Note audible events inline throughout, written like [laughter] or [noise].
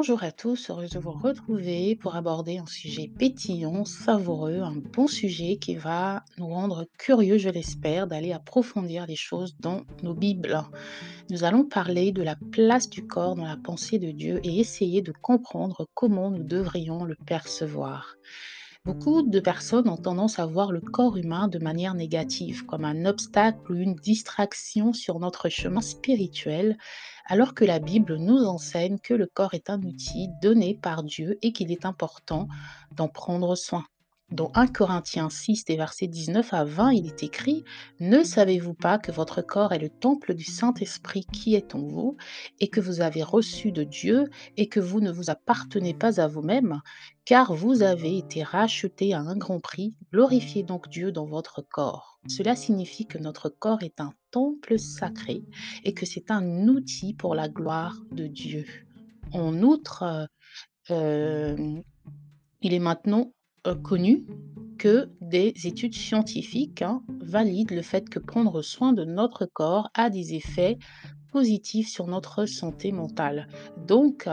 Bonjour à tous, heureuse de vous retrouver pour aborder un sujet pétillant, savoureux, un bon sujet qui va nous rendre curieux, je l'espère, d'aller approfondir les choses dans nos Bibles. Nous allons parler de la place du corps dans la pensée de Dieu et essayer de comprendre comment nous devrions le percevoir. Beaucoup de personnes ont tendance à voir le corps humain de manière négative, comme un obstacle ou une distraction sur notre chemin spirituel, alors que la Bible nous enseigne que le corps est un outil donné par Dieu et qu'il est important d'en prendre soin. Dans 1 Corinthiens 6, des versets 19 à 20, il est écrit Ne savez-vous pas que votre corps est le temple du Saint-Esprit qui est en vous, et que vous avez reçu de Dieu, et que vous ne vous appartenez pas à vous-même, car vous avez été rachetés à un grand prix Glorifiez donc Dieu dans votre corps. Cela signifie que notre corps est un temple sacré, et que c'est un outil pour la gloire de Dieu. En outre, euh, euh, il est maintenant euh, connu que des études scientifiques hein, valident le fait que prendre soin de notre corps a des effets positifs sur notre santé mentale. Donc,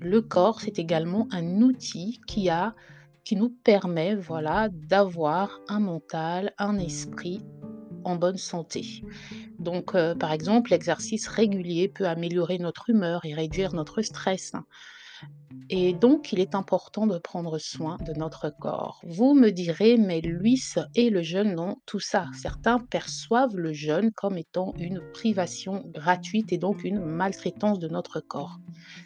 le corps, c'est également un outil qui, a, qui nous permet voilà, d'avoir un mental, un esprit en bonne santé. Donc, euh, par exemple, l'exercice régulier peut améliorer notre humeur et réduire notre stress. Et donc, il est important de prendre soin de notre corps. Vous me direz, mais lui et le jeûne non, tout ça. Certains perçoivent le jeûne comme étant une privation gratuite et donc une maltraitance de notre corps.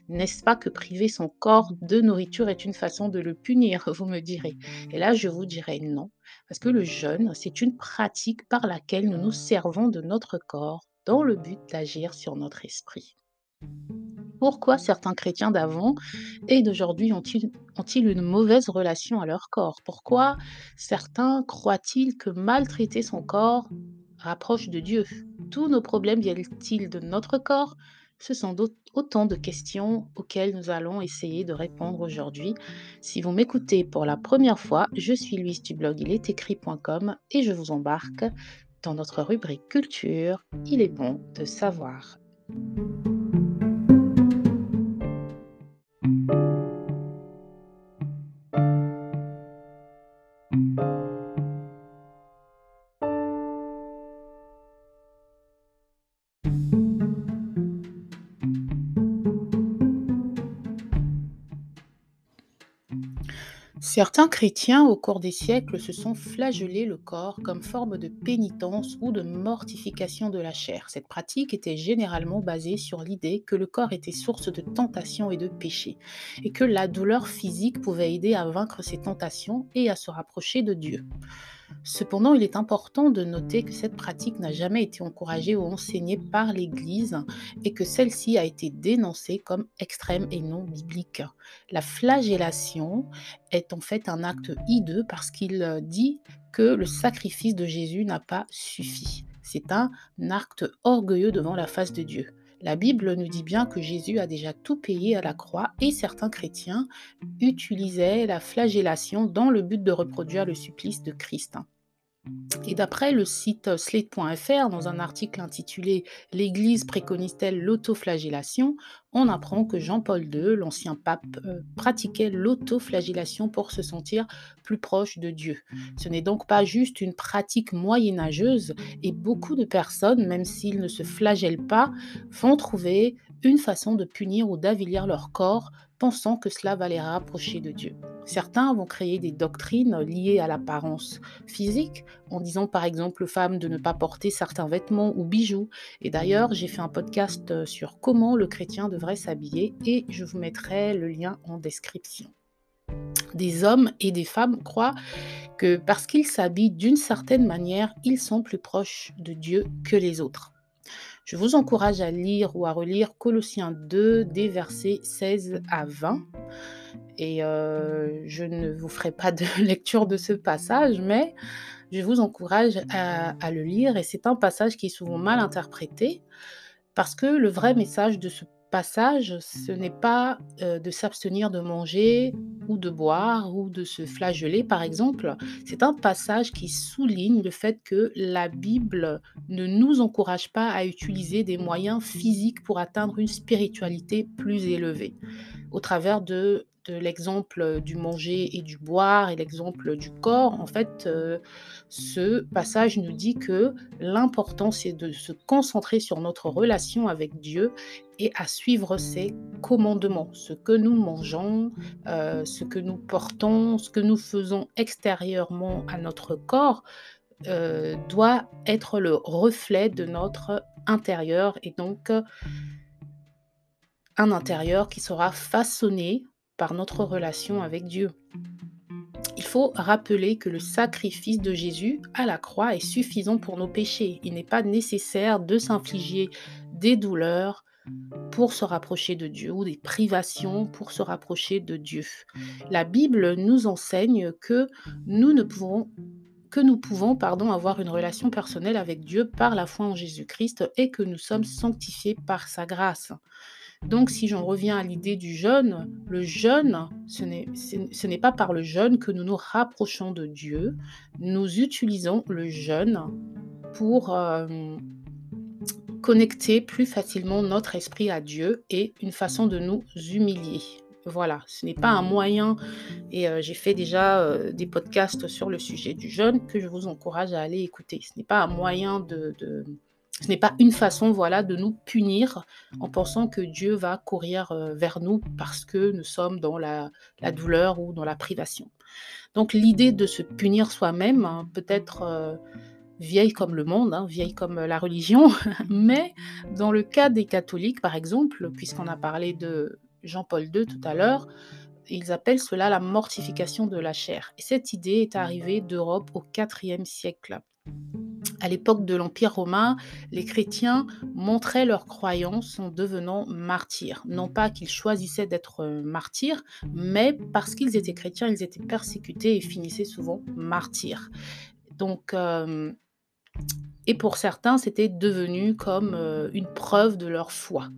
N'est-ce pas que priver son corps de nourriture est une façon de le punir, [laughs] vous me direz? Et là, je vous dirais non, parce que le jeûne, c'est une pratique par laquelle nous nous servons de notre corps dans le but d'agir sur notre esprit. Pourquoi certains chrétiens d'avant et d'aujourd'hui ont-ils une mauvaise relation à leur corps? Pourquoi certains croient-ils que maltraiter son corps rapproche de Dieu? Tous nos problèmes viennent-ils de notre corps? Ce sont autant de questions auxquelles nous allons essayer de répondre aujourd'hui. Si vous m'écoutez pour la première fois, je suis Louise du blog il est écrit.com et je vous embarque dans notre rubrique culture. Il est bon de savoir. Certains chrétiens, au cours des siècles, se sont flagellés le corps comme forme de pénitence ou de mortification de la chair. Cette pratique était généralement basée sur l'idée que le corps était source de tentation et de péché, et que la douleur physique pouvait aider à vaincre ces tentations et à se rapprocher de Dieu. Cependant, il est important de noter que cette pratique n'a jamais été encouragée ou enseignée par l'Église et que celle-ci a été dénoncée comme extrême et non biblique. La flagellation est en fait un acte hideux parce qu'il dit que le sacrifice de Jésus n'a pas suffi. C'est un acte orgueilleux devant la face de Dieu. La Bible nous dit bien que Jésus a déjà tout payé à la croix et certains chrétiens utilisaient la flagellation dans le but de reproduire le supplice de Christ. Et d'après le site slate.fr, dans un article intitulé L'Église préconise-t-elle l'autoflagellation? on apprend que Jean-Paul II, l'ancien pape, euh, pratiquait l'autoflagellation pour se sentir plus proche de Dieu. Ce n'est donc pas juste une pratique moyenâgeuse et beaucoup de personnes, même s'ils ne se flagellent pas, vont trouver une façon de punir ou d'avilir leur corps pensant que cela va les rapprocher de Dieu. Certains vont créer des doctrines liées à l'apparence physique, en disant par exemple aux femmes de ne pas porter certains vêtements ou bijoux. Et d'ailleurs, j'ai fait un podcast sur comment le chrétien devrait s'habiller et je vous mettrai le lien en description. Des hommes et des femmes croient que parce qu'ils s'habillent d'une certaine manière, ils sont plus proches de Dieu que les autres. Je vous encourage à lire ou à relire Colossiens 2, des versets 16 à 20. Et euh, je ne vous ferai pas de [laughs] lecture de ce passage, mais je vous encourage à, à le lire. Et c'est un passage qui est souvent mal interprété, parce que le vrai message de ce passage, ce n'est pas de s'abstenir de manger ou de boire ou de se flageller, par exemple. C'est un passage qui souligne le fait que la Bible ne nous encourage pas à utiliser des moyens physiques pour atteindre une spiritualité plus élevée. Au travers de l'exemple du manger et du boire et l'exemple du corps, en fait, ce passage nous dit que l'important, c'est de se concentrer sur notre relation avec Dieu et à suivre ses commandements. Ce que nous mangeons, euh, ce que nous portons, ce que nous faisons extérieurement à notre corps, euh, doit être le reflet de notre intérieur et donc un intérieur qui sera façonné par notre relation avec Dieu. Il faut rappeler que le sacrifice de Jésus à la croix est suffisant pour nos péchés. Il n'est pas nécessaire de s'infliger des douleurs pour se rapprocher de Dieu ou des privations pour se rapprocher de Dieu. La Bible nous enseigne que nous ne pouvons que nous pouvons pardon, avoir une relation personnelle avec Dieu par la foi en Jésus-Christ et que nous sommes sanctifiés par sa grâce. Donc, si j'en reviens à l'idée du jeûne, le jeûne, ce n'est pas par le jeûne que nous nous rapprochons de Dieu. Nous utilisons le jeûne pour euh, connecter plus facilement notre esprit à Dieu et une façon de nous humilier. Voilà, ce n'est pas un moyen, et euh, j'ai fait déjà euh, des podcasts sur le sujet du jeûne que je vous encourage à aller écouter. Ce n'est pas un moyen de ce n'est pas une façon voilà, de nous punir en pensant que Dieu va courir euh, vers nous parce que nous sommes dans la, douleur ou dans la privation. Donc l'idée de se punir soi-même hein, peut être euh, vieille comme le monde, hein, vieille comme la religion, [laughs] mais dans le cas des catholiques, par exemple, puisqu'on a parlé de Jean-Paul II tout à l'heure, ils appellent cela la mortification de la chair. Et cette idée est arrivée d'Europe au IVe siècle. À l'époque de l'Empire romain, les chrétiens montraient leur croyance en devenant martyrs. Non pas qu'ils choisissaient d'être euh, martyrs, mais parce qu'ils étaient chrétiens, ils étaient persécutés et finissaient souvent martyrs. Donc, euh, et pour certains, c'était devenu comme euh, une preuve de leur foi.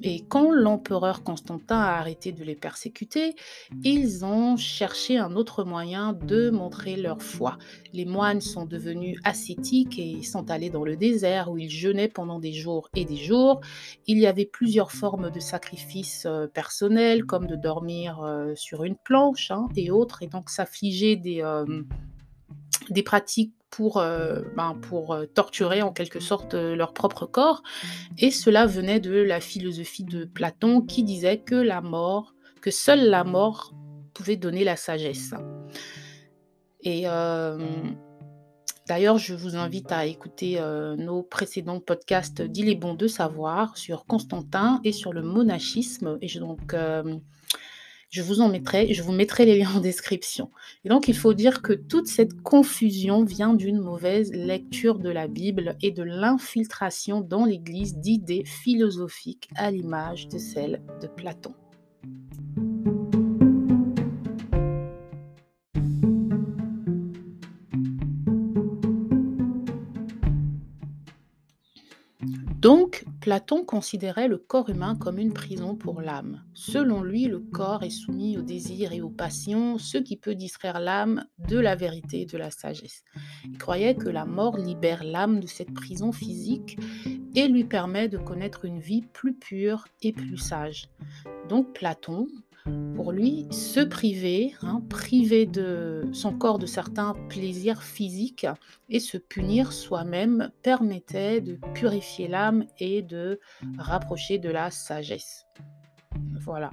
Et quand l'empereur Constantin a arrêté de les persécuter, ils ont cherché un autre moyen de montrer leur foi. Les moines sont devenus ascétiques et sont allés dans le désert où ils jeûnaient pendant des jours et des jours. Il y avait plusieurs formes de sacrifices euh, personnels, comme de dormir euh, sur une planche hein, et autres, et donc s'affliger des, des pratiques pour, euh, ben, pour euh, torturer en quelque sorte euh, leur propre corps. Et cela venait de la philosophie de Platon qui disait que la mort, que seule la mort pouvait donner la sagesse. Et d'ailleurs, je vous invite à écouter nos précédents podcasts d'Il est bon de savoir sur Constantin et sur le monachisme. Et je, donc, je vous en mettrai, je vous mettrai les liens en description. Et donc, il faut dire que toute cette confusion vient d'une mauvaise lecture de la Bible et de l'infiltration dans l'Église d'idées philosophiques à l'image de celles de Platon. Donc, Platon considérait le corps humain comme une prison pour l'âme. Selon lui, le corps est soumis aux désirs et aux passions, ce qui peut distraire l'âme de la vérité et de la sagesse. Il croyait que la mort libère l'âme de cette prison physique et lui permet de connaître une vie plus pure et plus sage. Donc Platon pour lui, se priver, hein, priver de son corps de certains plaisirs physiques et se punir soi-même permettait de purifier l'âme et de rapprocher de la sagesse. Voilà.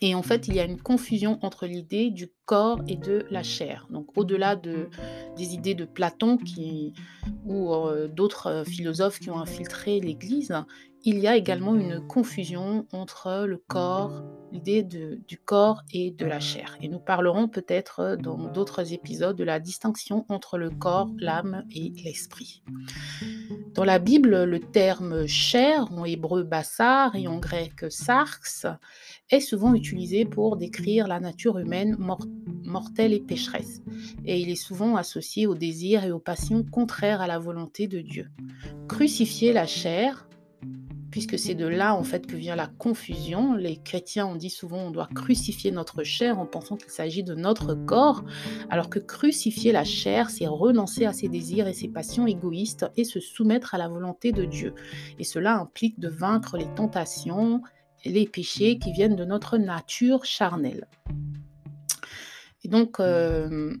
Et en fait, il y a une confusion entre l'idée du corps et de la chair. Donc, au-delà de, des idées de Platon qui, ou euh, d'autres philosophes qui ont infiltré l'Église, il y a également une confusion entre le corps, l'idée du corps et de la chair. Et nous parlerons peut-être dans d'autres épisodes de la distinction entre le corps, l'âme et l'esprit. Dans la Bible, le terme chair, en hébreu bassar et en grec sarx, est souvent utilisé pour décrire la nature humaine mortelle et pécheresse. Et il est souvent associé aux désirs et aux passions contraires à la volonté de Dieu. Crucifier la chair, puisque c'est de là en fait que vient la confusion. Les chrétiens ont dit souvent on doit crucifier notre chair en pensant qu'il s'agit de notre corps, alors que crucifier la chair, c'est renoncer à ses désirs et ses passions égoïstes et se soumettre à la volonté de Dieu. Et cela implique de vaincre les tentations, les péchés qui viennent de notre nature charnelle. Et donc, euh,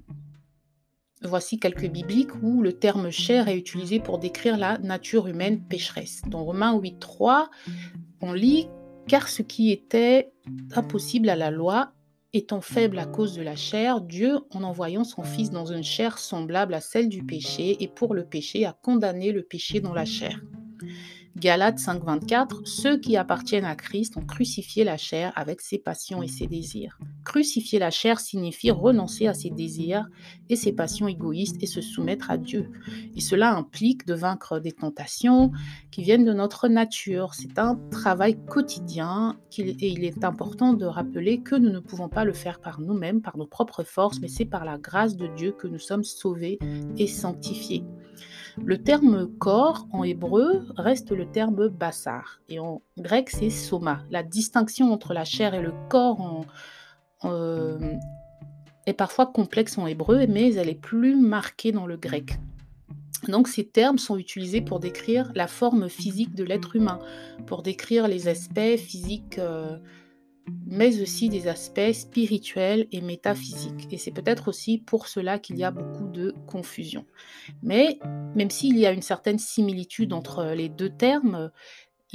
Voici quelques bibliques où le terme chair est utilisé pour décrire la nature humaine pécheresse. Dans Romains 8.3, on lit Car ce qui était impossible à la loi, étant faible à cause de la chair, Dieu, en envoyant son Fils dans une chair semblable à celle du péché, et pour le péché, a condamné le péché dans la chair. Galates 5.24, ceux qui appartiennent à Christ ont crucifié la chair avec ses passions et ses désirs. Crucifier la chair signifie renoncer à ses désirs et ses passions égoïstes et se soumettre à Dieu. Et cela implique de vaincre des tentations qui viennent de notre nature. C'est un travail quotidien et il est important de rappeler que nous ne pouvons pas le faire par nous-mêmes, par nos propres forces, mais c'est par la grâce de Dieu que nous sommes sauvés et sanctifiés. Le terme corps en hébreu reste le terme bassar et en grec c'est soma. La distinction entre la chair et le corps euh, est parfois complexe en hébreu mais elle est plus marquée dans le grec. Donc ces termes sont utilisés pour décrire la forme physique de l'être humain, pour décrire les aspects physiques euh, mais aussi des aspects spirituels et métaphysiques. Et c'est peut-être aussi pour cela qu'il y a beaucoup de confusion. Mais même s'il y a une certaine similitude entre les deux termes,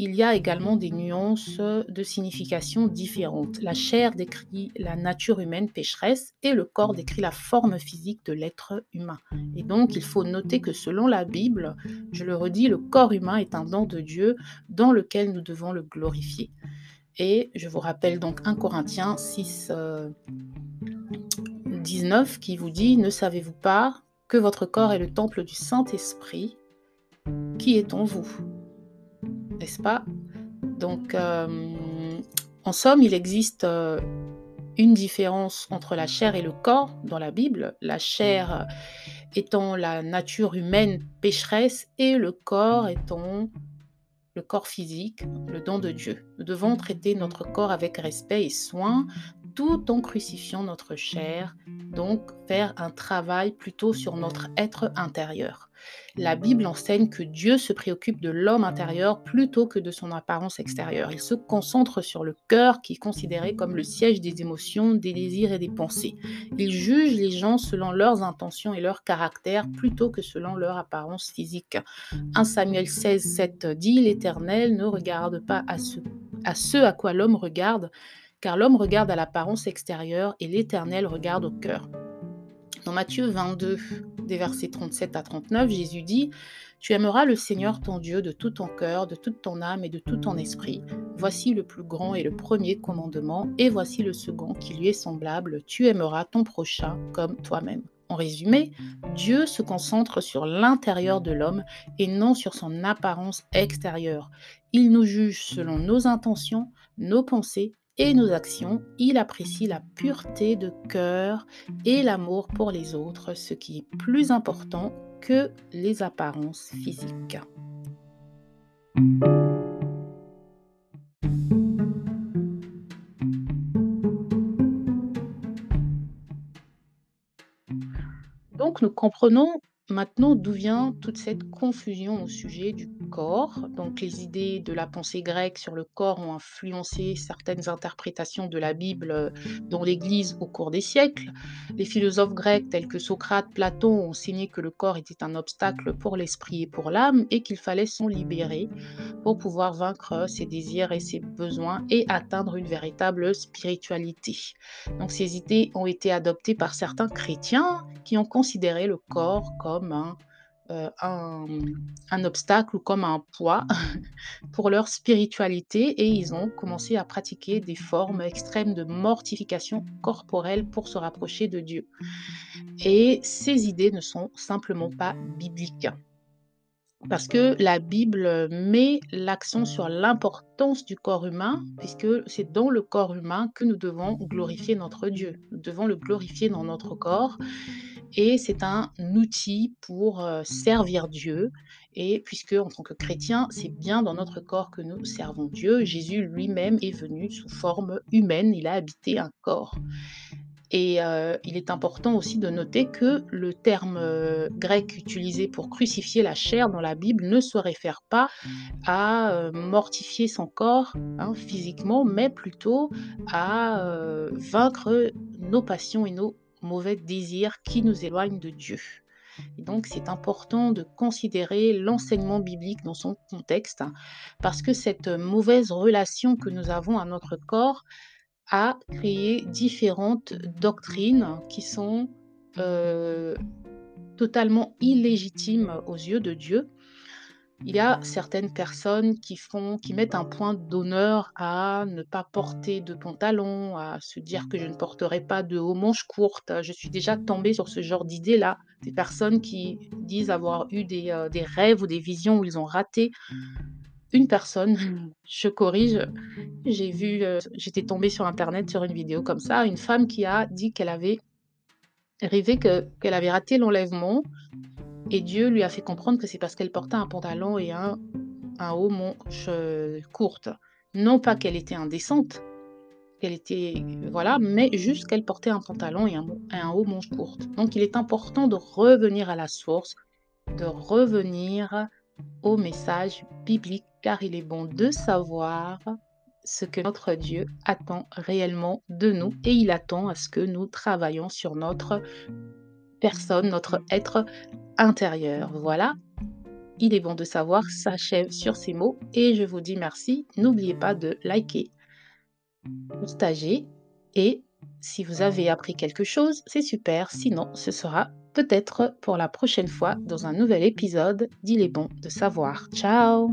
il y a également des nuances de signification différentes. La chair décrit la nature humaine pécheresse et le corps décrit la forme physique de l'être humain. Et donc il faut noter que selon la Bible, je le redis, le corps humain est un don de Dieu dans lequel nous devons le glorifier. Et je vous rappelle donc 1 Corinthiens 6, 19 euh, qui vous dit, ne savez-vous pas que votre corps est le temple du Saint-Esprit? Qui est en vous? N'est-ce pas? Donc, euh, en somme, il existe euh, une différence entre la chair et le corps dans la Bible. La chair étant la nature humaine pécheresse et le corps étant le corps physique, le don de Dieu. Nous devons traiter notre corps avec respect et soin tout en crucifiant notre chair, donc faire un travail plutôt sur notre être intérieur. La Bible enseigne que Dieu se préoccupe de l'homme intérieur plutôt que de son apparence extérieure. Il se concentre sur le cœur qui est considéré comme le siège des émotions, des désirs et des pensées. Il juge les gens selon leurs intentions et leur caractère plutôt que selon leur apparence physique. 1 Samuel 16, 7 dit L'Éternel ne regarde pas à ce à, ce à quoi l'homme regarde, car l'homme regarde à l'apparence extérieure et l'Éternel regarde au cœur. Dans Matthieu 22, des versets 37 à 39, Jésus dit Tu aimeras le Seigneur ton Dieu de tout ton cœur, de toute ton âme et de tout ton esprit. Voici le plus grand et le premier commandement, et voici le second qui lui est semblable Tu aimeras ton prochain comme toi-même. En résumé, Dieu se concentre sur l'intérieur de l'homme et non sur son apparence extérieure. Il nous juge selon nos intentions, nos pensées et nos actions, il apprécie la pureté de cœur et l'amour pour les autres, ce qui est plus important que les apparences physiques. Donc nous comprenons Maintenant, d'où vient toute cette confusion au sujet du corps? Donc, les idées de la pensée grecque sur le corps ont influencé certaines interprétations de la Bible euh, dans l'Église au cours des siècles. Les philosophes grecs tels que Socrate, Platon ont enseigné que le corps était un obstacle pour l'esprit et pour l'âme et qu'il fallait s'en libérer pour pouvoir vaincre ses désirs et ses besoins et atteindre une véritable spiritualité. Donc, ces idées ont été adoptées par certains chrétiens qui ont considéré le corps comme euh, un, obstacle ou comme un poids [laughs] pour leur spiritualité et ils ont commencé à pratiquer des formes extrêmes de mortification corporelle pour se rapprocher de Dieu. Et ces idées ne sont simplement pas bibliques. Parce que la Bible met l'accent sur l'importance du corps humain, puisque c'est dans le corps humain que nous devons glorifier notre Dieu. Nous devons le glorifier dans notre corps et c'est un outil pour, heu, servir Dieu et puisque en tant que chrétien, c'est bien dans notre corps que nous servons Dieu. Jésus lui-même est venu sous forme humaine, il a habité un corps. Et heu, il est important aussi de noter que le terme, heu, grec utilisé pour crucifier la chair dans la Bible ne se réfère pas à, mortifier son corps, hein, physiquement, mais plutôt à, vaincre nos passions et nos mauvais désirs qui nous éloignent de Dieu. Et donc c'est important de considérer l'enseignement biblique dans son contexte, hein, parce que cette mauvaise relation que nous avons à notre corps a créé différentes doctrines qui sont, heu, totalement illégitimes aux yeux de Dieu. Il y a certaines personnes qui font qui mettent un point d'honneur à ne pas porter de pantalon, à se dire que je ne porterai pas de hauts manches courtes. Je suis déjà tombée sur ce genre d'idées-là. Des personnes qui disent avoir eu des, heu, des rêves ou des visions où ils ont raté une personne, [laughs] je corrige, j'ai vu, heu, j'étais tombée sur internet sur une vidéo comme ça, une femme qui a dit qu'elle avait rêvé que qu'elle avait raté l'enlèvement et Dieu lui a fait comprendre que c'est parce qu'elle portait un pantalon et un haut manches, heu, courtes. Non pas qu'elle était indécente, qu'elle était voilà, mais juste qu'elle portait un pantalon et un un haut manches courtes. Donc il est important de revenir à la source, de revenir au message biblique, car il est bon de savoir ce que notre Dieu attend réellement de nous et il attend à ce que nous travaillions sur notre personne, notre être intérieur. Voilà, il est bon de savoir s'achève sur ces mots et je vous dis merci. N'oubliez pas de liker, partager et si vous avez appris quelque chose, c'est super. Sinon, ce sera peut-être pour la prochaine fois dans un nouvel épisode d'Il est bon de savoir. Ciao